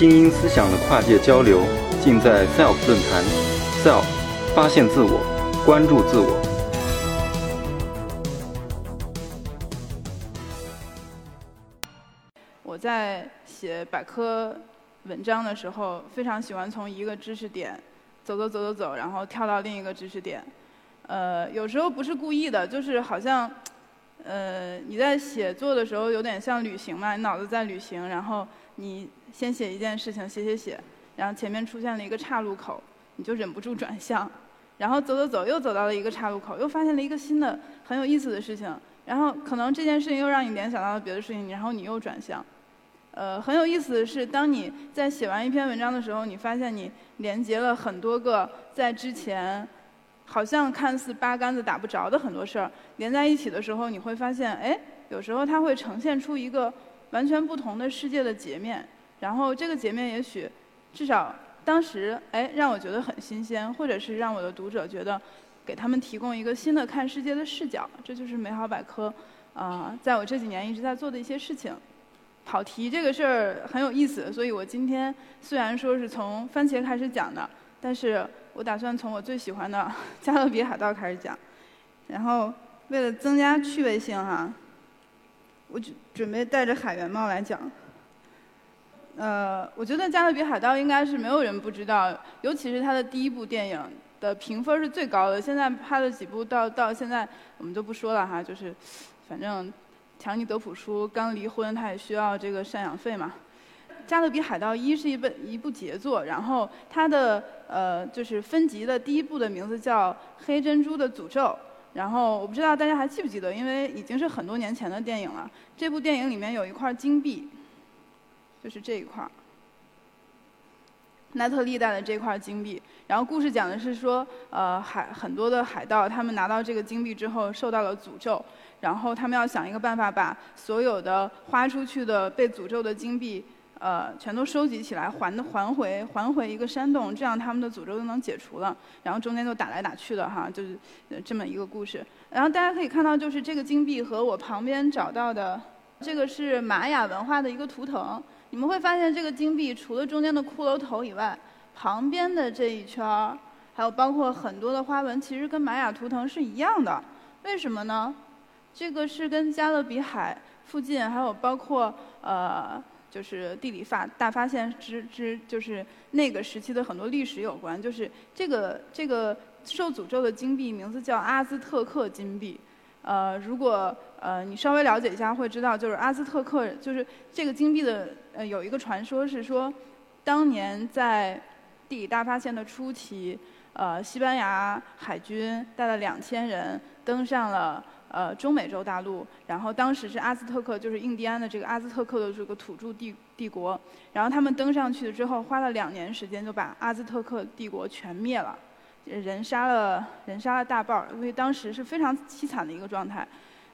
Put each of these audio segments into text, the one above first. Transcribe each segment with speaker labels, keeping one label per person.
Speaker 1: 精英思想的跨界交流，尽在 SELF 论坛。SELF，发现自我，关注自我。
Speaker 2: 我在写百科文章的时候，非常喜欢从一个知识点走走走走走，然后跳到另一个知识点。呃，有时候不是故意的，就是好像。呃，你在写作的时候有点像旅行嘛，你脑子在旅行，然后你先写一件事情，写写写，然后前面出现了一个岔路口，你就忍不住转向，然后走走走，又走到了一个岔路口，又发现了一个新的很有意思的事情，然后可能这件事情又让你联想到了别的事情，然后你又转向。呃，很有意思的是，当你在写完一篇文章的时候，你发现你连接了很多个在之前。好像看似八竿子打不着的很多事儿连在一起的时候，你会发现，哎，有时候它会呈现出一个完全不同的世界的截面。然后这个截面也许，至少当时，哎，让我觉得很新鲜，或者是让我的读者觉得，给他们提供一个新的看世界的视角。这就是美好百科，啊，在我这几年一直在做的一些事情。跑题这个事儿很有意思，所以我今天虽然说是从番茄开始讲的，但是。我打算从我最喜欢的《加勒比海盗》开始讲，然后为了增加趣味性哈，我准准备戴着海员帽来讲。呃，我觉得《加勒比海盗》应该是没有人不知道，尤其是它的第一部电影的评分是最高的。现在拍了几部，到到现在我们就不说了哈，就是反正强尼德普叔刚离婚，他也需要这个赡养费嘛。《加勒比海盗一》是一本一部杰作，然后它的呃就是分级的第一部的名字叫《黑珍珠的诅咒》，然后我不知道大家还记不记得，因为已经是很多年前的电影了。这部电影里面有一块金币，就是这一块，奈特利带的这块金币。然后故事讲的是说，呃海很多的海盗他们拿到这个金币之后受到了诅咒，然后他们要想一个办法把所有的花出去的被诅咒的金币。呃，全都收集起来，还还回还回一个山洞，这样他们的诅咒就能解除了。然后中间就打来打去的哈，就是这么一个故事。然后大家可以看到，就是这个金币和我旁边找到的这个是玛雅文化的一个图腾。你们会发现，这个金币除了中间的骷髅头以外，旁边的这一圈儿，还有包括很多的花纹，其实跟玛雅图腾是一样的。为什么呢？这个是跟加勒比海附近，还有包括呃。就是地理发大发现之之，就是那个时期的很多历史有关。就是这个这个受诅咒的金币名字叫阿兹特克金币。呃，如果呃你稍微了解一下，会知道就是阿兹特克，就是这个金币的呃有一个传说是说，当年在地理大发现的初期，呃西班牙海军带了两千人登上了。呃，中美洲大陆，然后当时是阿兹特克，就是印第安的这个阿兹特克的这个土著帝帝国，然后他们登上去之后，花了两年时间就把阿兹特克帝国全灭了，人杀了人杀了大半儿，因为当时是非常凄惨的一个状态。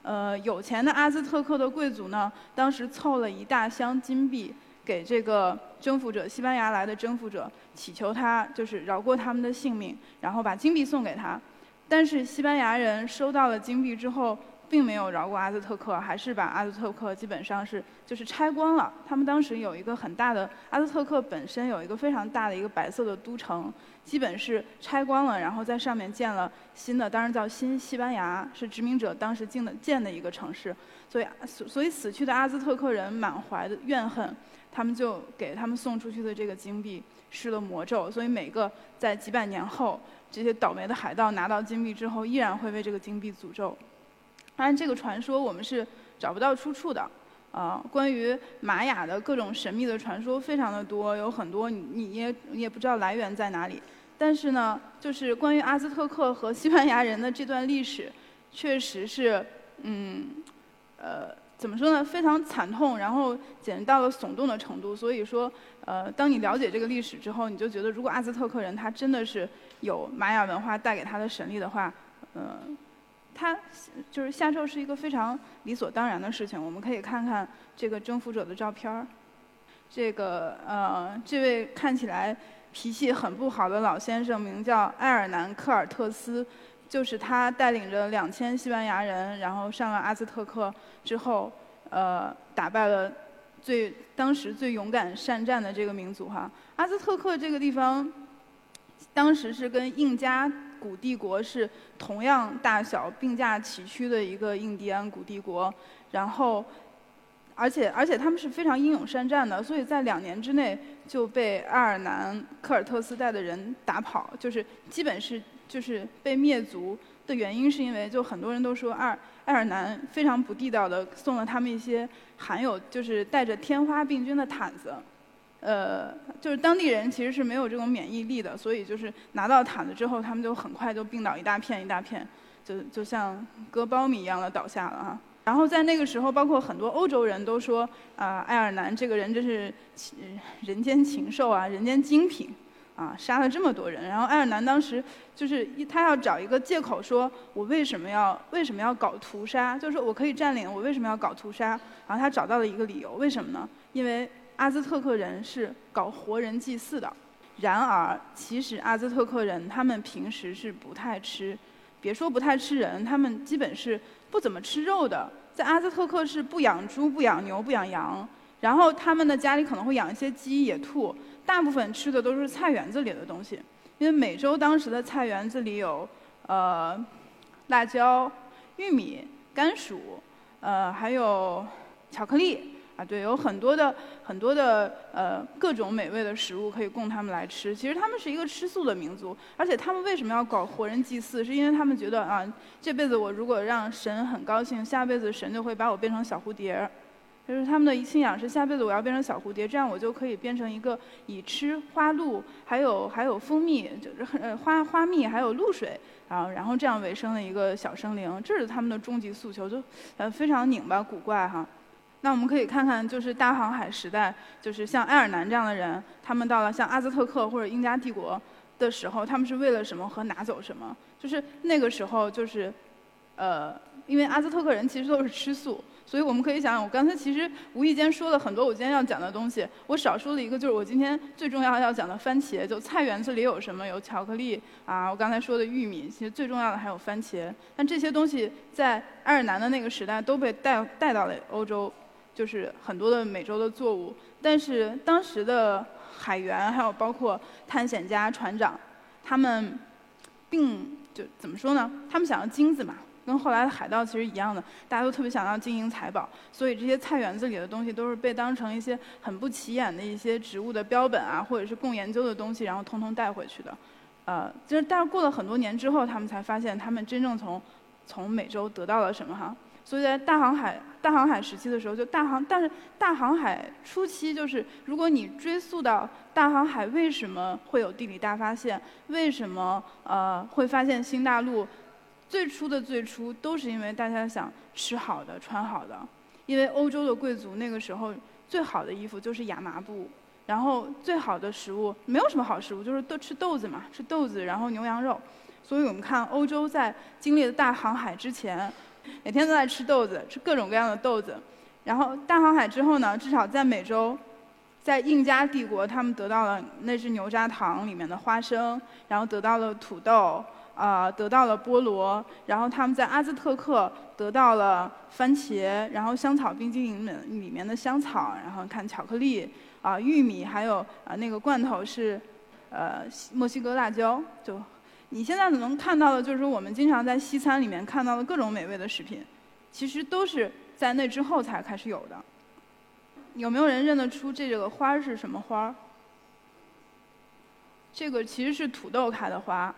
Speaker 2: 呃，有钱的阿兹特克的贵族呢，当时凑了一大箱金币给这个征服者，西班牙来的征服者，祈求他就是饶过他们的性命，然后把金币送给他。但是西班牙人收到了金币之后，并没有饶过阿兹特克，还是把阿兹特克基本上是就是拆光了。他们当时有一个很大的阿兹特克本身有一个非常大的一个白色的都城，基本是拆光了，然后在上面建了新的，当然叫新西班牙，是殖民者当时建的建的一个城市。所以所以死去的阿兹特克人满怀的怨恨，他们就给他们送出去的这个金币施了魔咒，所以每个在几百年后。这些倒霉的海盗拿到金币之后，依然会为这个金币诅咒。当然，这个传说我们是找不到出处的。啊，关于玛雅的各种神秘的传说非常的多，有很多你你也你也不知道来源在哪里。但是呢，就是关于阿兹特克和西班牙人的这段历史，确实是，嗯，呃，怎么说呢？非常惨痛，然后简直到了耸动的程度。所以说，呃，当你了解这个历史之后，你就觉得，如果阿兹特克人他真的是。有玛雅文化带给他的神力的话，呃，他就是下咒是一个非常理所当然的事情。我们可以看看这个征服者的照片儿，这个呃，这位看起来脾气很不好的老先生名叫埃尔南科尔特斯，就是他带领着两千西班牙人，然后上了阿兹特克之后，呃，打败了最当时最勇敢善战的这个民族哈。阿兹特克这个地方，当时是跟印加古帝国是同样大小、并驾齐驱的一个印第安古帝国，然后。而且而且他们是非常英勇善战的，所以在两年之内就被爱尔兰科尔特斯带的人打跑，就是基本是就是被灭族的原因是因为就很多人都说爱爱尔兰非常不地道的送了他们一些含有就是带着天花病菌的毯子，呃，就是当地人其实是没有这种免疫力的，所以就是拿到毯子之后，他们就很快就病倒一大片一大片，就就像割苞米一样的倒下了啊。然后在那个时候，包括很多欧洲人都说，啊，爱尔兰这个人真是人间禽兽啊，人间精品，啊，杀了这么多人。然后爱尔兰当时就是一他要找一个借口，说我为什么要为什么要搞屠杀？就是说我可以占领，我为什么要搞屠杀？然后他找到了一个理由，为什么呢？因为阿兹特克人是搞活人祭祀的。然而，其实阿兹特克人他们平时是不太吃，别说不太吃人，他们基本是。不怎么吃肉的，在阿兹特克是不养猪、不养牛、不养羊，然后他们的家里可能会养一些鸡、野兔，大部分吃的都是菜园子里的东西。因为美洲当时的菜园子里有，呃，辣椒、玉米、甘薯，呃，还有巧克力。啊，对，有很多的很多的呃各种美味的食物可以供他们来吃。其实他们是一个吃素的民族，而且他们为什么要搞活人祭祀？是因为他们觉得啊，这辈子我如果让神很高兴，下辈子神就会把我变成小蝴蝶。就是他们的信仰是下辈子我要变成小蝴蝶，这样我就可以变成一个以吃花露，还有还有蜂蜜，就是呃花花蜜还有露水，然后然后这样为生的一个小生灵。这是他们的终极诉求，就呃非常拧巴古怪哈。那我们可以看看，就是大航海时代，就是像爱尔兰这样的人，他们到了像阿兹特克或者英加帝国的时候，他们是为了什么和拿走什么？就是那个时候，就是，呃，因为阿兹特克人其实都是吃素，所以我们可以想想，我刚才其实无意间说了很多我今天要讲的东西，我少说了一个，就是我今天最重要要讲的番茄。就菜园子里有什么？有巧克力啊，我刚才说的玉米，其实最重要的还有番茄。但这些东西在爱尔兰的那个时代都被带带到了欧洲。就是很多的美洲的作物，但是当时的海员还有包括探险家、船长，他们并就怎么说呢？他们想要金子嘛，跟后来的海盗其实一样的，大家都特别想要金银财宝，所以这些菜园子里的东西都是被当成一些很不起眼的一些植物的标本啊，或者是供研究的东西，然后通通带回去的。呃，就是但是过了很多年之后，他们才发现他们真正从从美洲得到了什么哈。所以在大航海大航海时期的时候，就大航，但是大航海初期，就是如果你追溯到大航海为什么会有地理大发现，为什么呃会发现新大陆，最初的最初都是因为大家想吃好的穿好的，因为欧洲的贵族那个时候最好的衣服就是亚麻布，然后最好的食物没有什么好食物，就是都吃豆子嘛，吃豆子，然后牛羊肉，所以我们看欧洲在经历了大航海之前。每天都在吃豆子，吃各种各样的豆子。然后大航海之后呢，至少在美洲，在印加帝国，他们得到了那只牛轧糖里面的花生，然后得到了土豆，啊，得到了菠萝。然后他们在阿兹特克得到了番茄，然后香草冰激凌里里面的香草，然后看巧克力，啊，玉米，还有啊那个罐头是，呃，墨西哥辣椒就。你现在能看到的，就是我们经常在西餐里面看到的各种美味的食品，其实都是在那之后才开始有的。有没有人认得出这个花是什么花？这个其实是土豆开的花，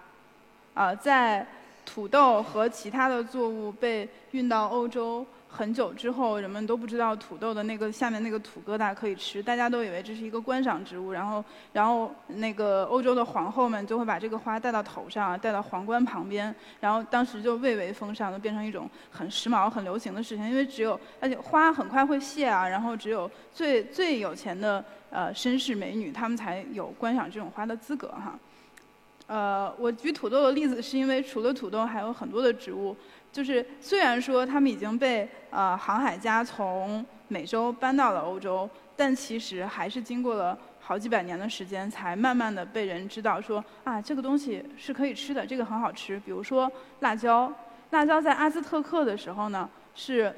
Speaker 2: 啊，在土豆和其他的作物被运到欧洲。很久之后，人们都不知道土豆的那个下面那个土疙瘩可以吃，大家都以为这是一个观赏植物。然后，然后那个欧洲的皇后们就会把这个花戴到头上，戴到皇冠旁边，然后当时就蔚为风尚，就变成一种很时髦、很流行的事情。因为只有而且花很快会谢啊，然后只有最最有钱的呃绅士美女，他们才有观赏这种花的资格哈。呃，我举土豆的例子是因为除了土豆，还有很多的植物。就是虽然说他们已经被呃航海家从美洲搬到了欧洲，但其实还是经过了好几百年的时间，才慢慢的被人知道说啊这个东西是可以吃的，这个很好吃。比如说辣椒，辣椒在阿兹特克的时候呢是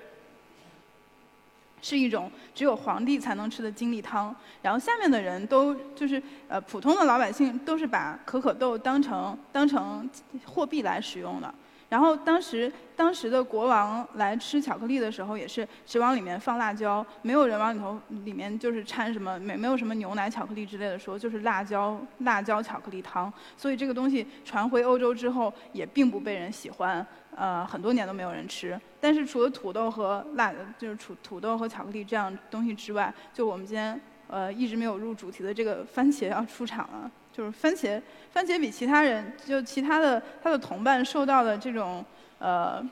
Speaker 2: 是一种只有皇帝才能吃的精力汤。然后下面的人都就是呃普通的老百姓都是把可可豆当成当成货币来使用的。然后当时当时的国王来吃巧克力的时候，也是只往里面放辣椒，没有人往里头里面就是掺什么，没没有什么牛奶巧克力之类的说，就是辣椒辣椒巧克力汤。所以这个东西传回欧洲之后，也并不被人喜欢，呃，很多年都没有人吃。但是除了土豆和辣，就是土土豆和巧克力这样东西之外，就我们今天呃一直没有入主题的这个番茄要出场了。就是番茄，番茄比其他人，就其他的他的同伴受到的这种呃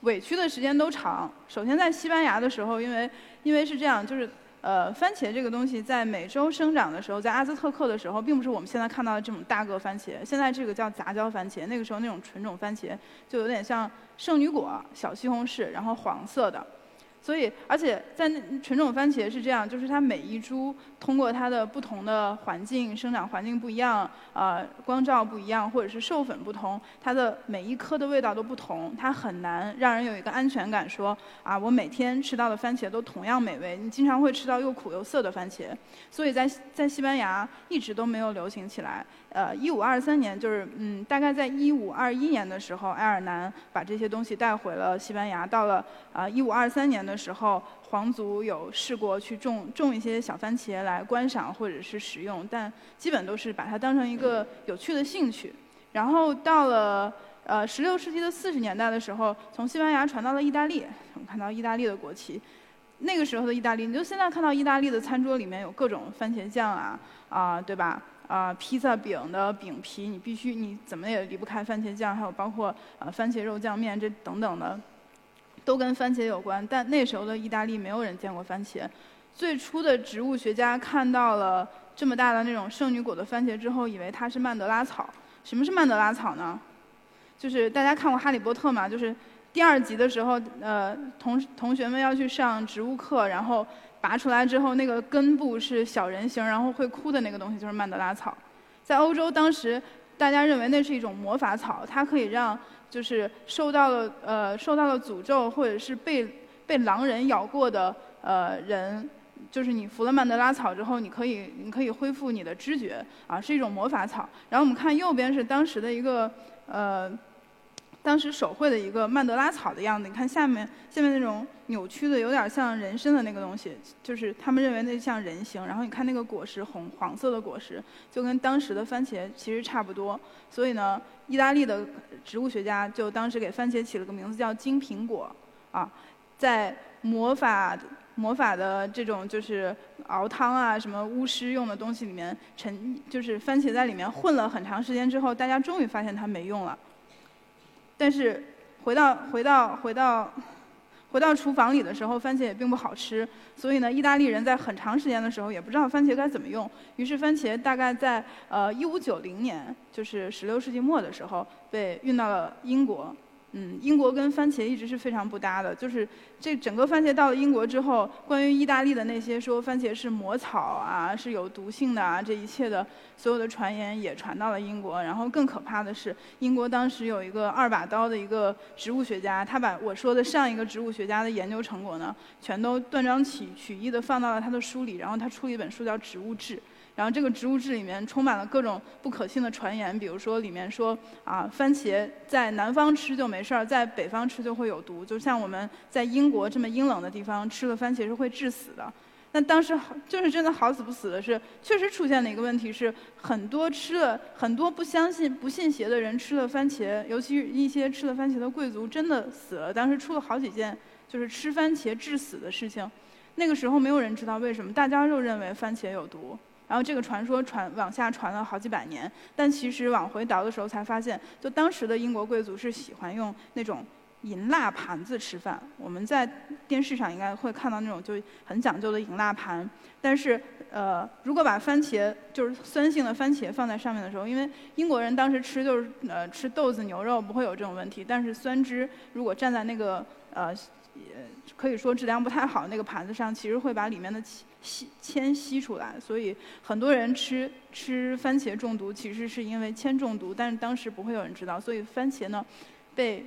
Speaker 2: 委屈的时间都长。首先在西班牙的时候，因为因为是这样，就是呃番茄这个东西在美洲生长的时候，在阿兹特克的时候，并不是我们现在看到的这种大个番茄。现在这个叫杂交番茄，那个时候那种纯种番茄就有点像圣女果、小西红柿，然后黄色的。所以，而且在那纯种番茄是这样，就是它每一株通过它的不同的环境生长环境不一样，呃，光照不一样，或者是授粉不同，它的每一颗的味道都不同，它很难让人有一个安全感，说啊，我每天吃到的番茄都同样美味。你经常会吃到又苦又涩的番茄，所以在在西班牙一直都没有流行起来。呃，一五二三年，就是嗯，大概在一五二一年的时候，埃尔南把这些东西带回了西班牙。到了啊一五二三年的时候，皇族有试过去种种一些小番茄来观赏或者是食用，但基本都是把它当成一个有趣的兴趣。然后到了呃十六世纪的四十年代的时候，从西班牙传到了意大利，我们看到意大利的国旗。那个时候的意大利，你就现在看到意大利的餐桌里面有各种番茄酱啊啊，对吧？啊，披萨饼的饼皮，你必须你怎么也离不开番茄酱，还有包括呃番茄肉酱面这等等的，都跟番茄有关。但那时候的意大利没有人见过番茄。最初的植物学家看到了这么大的那种圣女果的番茄之后，以为它是曼德拉草。什么是曼德拉草呢？就是大家看过《哈利波特》嘛？就是第二集的时候，呃，同同学们要去上植物课，然后。拔出来之后，那个根部是小人形，然后会哭的那个东西就是曼德拉草。在欧洲，当时大家认为那是一种魔法草，它可以让就是受到了呃受到了诅咒或者是被被狼人咬过的呃人，就是你服了曼德拉草之后，你可以你可以恢复你的知觉啊，是一种魔法草。然后我们看右边是当时的一个呃。当时手绘的一个曼德拉草的样子，你看下面下面那种扭曲的，有点像人参的那个东西，就是他们认为那像人形。然后你看那个果实红黄色的果实，就跟当时的番茄其实差不多。所以呢，意大利的植物学家就当时给番茄起了个名字叫金苹果。啊，在魔法魔法的这种就是熬汤啊，什么巫师用的东西里面沉，就是番茄在里面混了很长时间之后，大家终于发现它没用了。但是回到回到回到回到厨房里的时候，番茄也并不好吃。所以呢，意大利人在很长时间的时候也不知道番茄该怎么用。于是番茄大概在呃一五九零年，就是十六世纪末的时候，被运到了英国。嗯，英国跟番茄一直是非常不搭的。就是这整个番茄到了英国之后，关于意大利的那些说番茄是魔草啊，是有毒性的啊，这一切的所有的传言也传到了英国。然后更可怕的是，英国当时有一个二把刀的一个植物学家，他把我说的上一个植物学家的研究成果呢，全都断章取取义的放到了他的书里。然后他出了一本书叫《植物志》。然后这个植物志里面充满了各种不可信的传言，比如说里面说啊，番茄在南方吃就没事儿，在北方吃就会有毒。就像我们在英国这么阴冷的地方吃了番茄是会致死的。那当时就是真的好死不死的是，确实出现了一个问题是，很多吃了很多不相信不信邪的人吃了番茄，尤其一些吃了番茄的贵族真的死了。当时出了好几件就是吃番茄致死的事情，那个时候没有人知道为什么，大家就认为番茄有毒。然后这个传说传往下传了好几百年，但其实往回倒的时候才发现，就当时的英国贵族是喜欢用那种银蜡盘子吃饭。我们在电视上应该会看到那种就很讲究的银蜡盘。但是，呃，如果把番茄就是酸性的番茄放在上面的时候，因为英国人当时吃就是呃吃豆子牛肉不会有这种问题，但是酸汁如果站在那个呃。可以说质量不太好，那个盘子上其实会把里面的吸铅吸出来，所以很多人吃吃番茄中毒，其实是因为铅中毒，但是当时不会有人知道，所以番茄呢被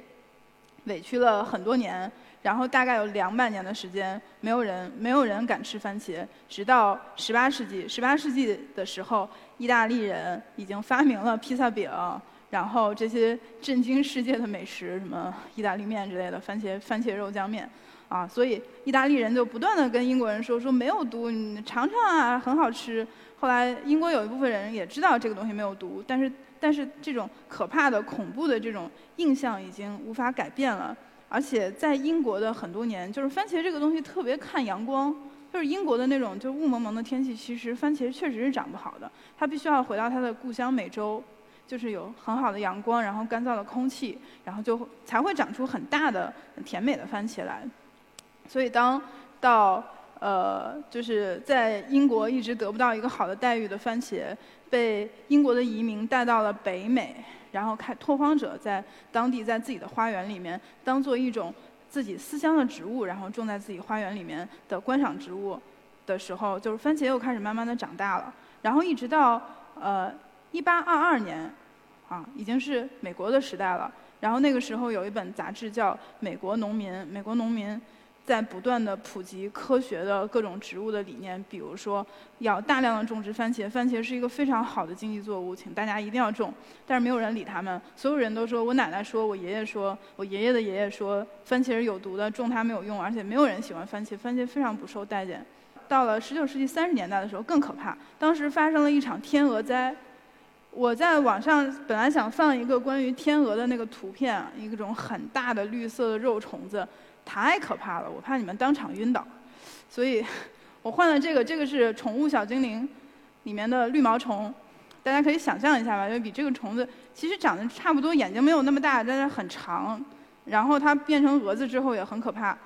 Speaker 2: 委屈了很多年，然后大概有两百年的时间，没有人没有人敢吃番茄，直到十八世纪，十八世纪的时候，意大利人已经发明了披萨饼，然后这些震惊世界的美食，什么意大利面之类的，番茄番茄肉酱面，啊，所以意大利人就不断的跟英国人说说没有毒，你尝尝啊，很好吃。后来英国有一部分人也知道这个东西没有毒，但是但是这种可怕的恐怖的这种印象已经无法改变了。而且在英国的很多年，就是番茄这个东西特别看阳光，就是英国的那种就雾蒙蒙的天气，其实番茄确实是长不好的。它必须要回到它的故乡美洲，就是有很好的阳光，然后干燥的空气，然后就才会长出很大的甜美的番茄来。所以当到呃就是在英国一直得不到一个好的待遇的番茄，被英国的移民带到了北美。然后开拓荒者在当地在自己的花园里面当做一种自己思乡的植物，然后种在自己花园里面的观赏植物的时候，就是番茄又开始慢慢的长大了。然后一直到呃一八二二年，啊，已经是美国的时代了。然后那个时候有一本杂志叫《美国农民》，美国农民。在不断的普及科学的各种植物的理念，比如说要大量的种植番茄，番茄是一个非常好的经济作物，请大家一定要种。但是没有人理他们，所有人都说我奶奶说，我爷爷说，我爷爷的爷爷说，番茄是有毒的，种它没有用，而且没有人喜欢番茄，番茄非常不受待见。到了19世纪30年代的时候更可怕，当时发生了一场天鹅灾。我在网上本来想放一个关于天鹅的那个图片，一种很大的绿色的肉虫子。太可怕了，我怕你们当场晕倒，所以 我换了这个。这个是《宠物小精灵》里面的绿毛虫，大家可以想象一下吧，就比这个虫子其实长得差不多，眼睛没有那么大，但是很长。然后它变成蛾子之后也很可怕。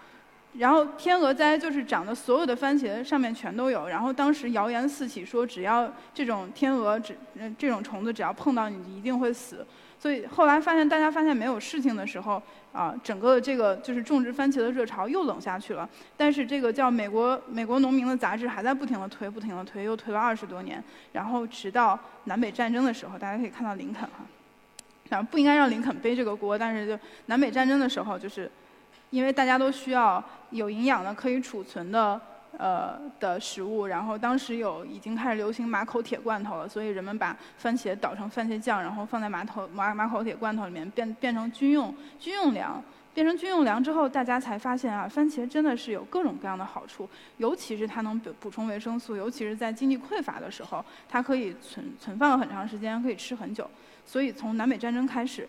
Speaker 2: 然后天鹅灾就是长的所有的番茄上面全都有。然后当时谣言四起，说只要这种天鹅只这种虫子只要碰到你，一定会死。所以后来发现大家发现没有事情的时候。啊，整个这个就是种植番茄的热潮又冷下去了。但是这个叫美国美国农民的杂志还在不停的推，不停的推，又推了二十多年。然后直到南北战争的时候，大家可以看到林肯哈，然后不应该让林肯背这个锅，但是就南北战争的时候，就是因为大家都需要有营养的、可以储存的。呃的食物，然后当时有已经开始流行马口铁罐头了，所以人们把番茄捣成番茄酱，然后放在马头马马口铁罐头里面，变变成军用军用粮。变成军用粮之后，大家才发现啊，番茄真的是有各种各样的好处，尤其是它能补补充维生素，尤其是在经济匮乏的时候，它可以存存放很长时间，可以吃很久。所以从南北战争开始，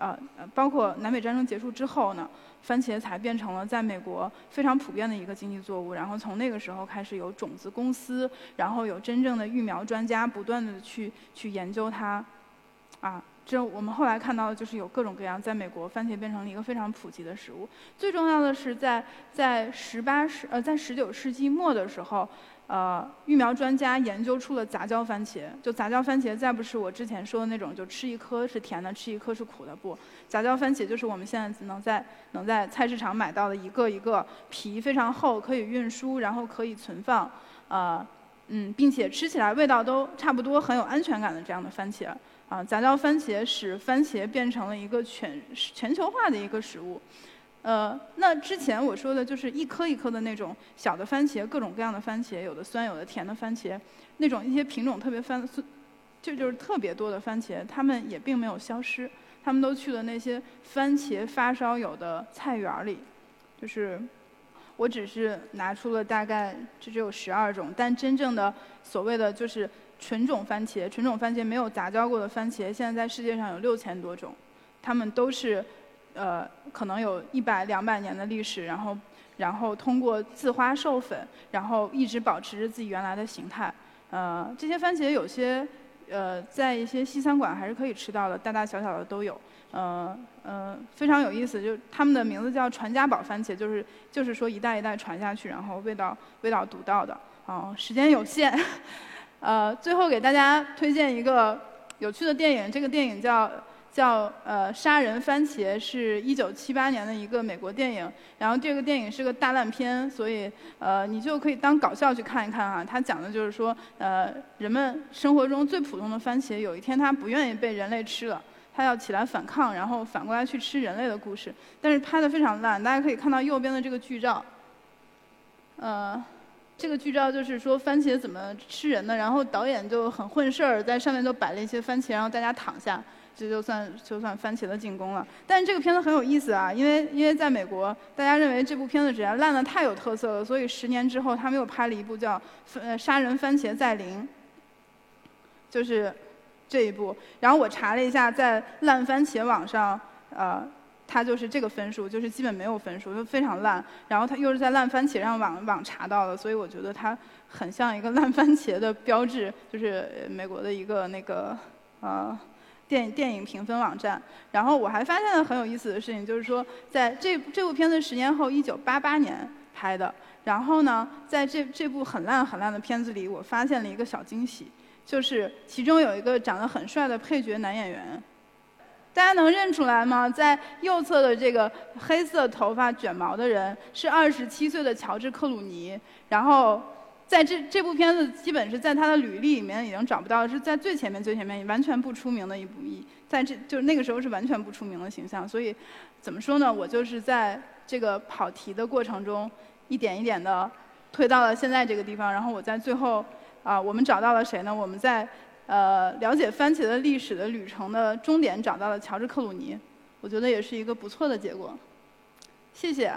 Speaker 2: 呃，包括南北战争结束之后呢。番茄才变成了在美国非常普遍的一个经济作物，然后从那个时候开始有种子公司，然后有真正的育苗专家不断的去去研究它，啊，这我们后来看到的就是有各种各样，在美国番茄变成了一个非常普及的食物。最重要的是在在十八世呃在十九世纪末的时候。呃，育苗专家研究出了杂交番茄。就杂交番茄，再不是我之前说的那种，就吃一颗是甜的，吃一颗是苦的。不，杂交番茄就是我们现在能在能在菜市场买到的一个一个皮非常厚，可以运输，然后可以存放，呃，嗯，并且吃起来味道都差不多，很有安全感的这样的番茄。啊，杂交番茄使番茄变成了一个全全球化的一个食物。呃，那之前我说的就是一颗一颗的那种小的番茄，各种各样的番茄，有的酸有的甜的番茄，那种一些品种特别番，就就是特别多的番茄，它们也并没有消失，它们都去了那些番茄发烧友的菜园里。就是，我只是拿出了大概这只有十二种，但真正的所谓的就是纯种番茄，纯种番茄没有杂交过的番茄，现在在世界上有六千多种，它们都是。呃，可能有一百两百年的历史，然后，然后通过自花授粉，然后一直保持着自己原来的形态。呃，这些番茄有些，呃，在一些西餐馆还是可以吃到的，大大小小的都有。呃，呃，非常有意思，就他们的名字叫传家宝番茄，就是就是说一代一代传下去，然后味道味道独到的。哦，时间有限，呃，最后给大家推荐一个有趣的电影，这个电影叫。叫呃杀人番茄是一九七八年的一个美国电影，然后这个电影是个大烂片，所以呃你就可以当搞笑去看一看啊。它讲的就是说呃人们生活中最普通的番茄，有一天它不愿意被人类吃了，它他要起来反抗，然后反过来去吃人类的故事，但是拍的非常烂。大家可以看到右边的这个剧照，呃，这个剧照就是说番茄怎么吃人的，然后导演就很混事儿，在上面都摆了一些番茄，然后大家躺下。这就算就算番茄的进攻了，但是这个片子很有意思啊，因为因为在美国，大家认为这部片子质量烂的太有特色了，所以十年之后他们又拍了一部叫《呃杀人番茄在林》，就是这一部。然后我查了一下，在烂番茄网上，呃，它就是这个分数，就是基本没有分数，就非常烂。然后它又是在烂番茄上网网查到的，所以我觉得它很像一个烂番茄的标志，就是美国的一个那个呃。电电影评分网站，然后我还发现了很有意思的事情，就是说，在这这部片子十年后，一九八八年拍的，然后呢，在这这部很烂很烂的片子里，我发现了一个小惊喜，就是其中有一个长得很帅的配角男演员，大家能认出来吗？在右侧的这个黑色头发卷毛的人是二十七岁的乔治克鲁尼，然后。在这这部片子，基本是在他的履历里面已经找不到，是在最前面最前面完全不出名的一部一，在这就是那个时候是完全不出名的形象，所以怎么说呢？我就是在这个跑题的过程中，一点一点的推到了现在这个地方，然后我在最后啊，我们找到了谁呢？我们在呃了解番茄的历史的旅程的终点找到了乔治克鲁尼，我觉得也是一个不错的结果。谢谢。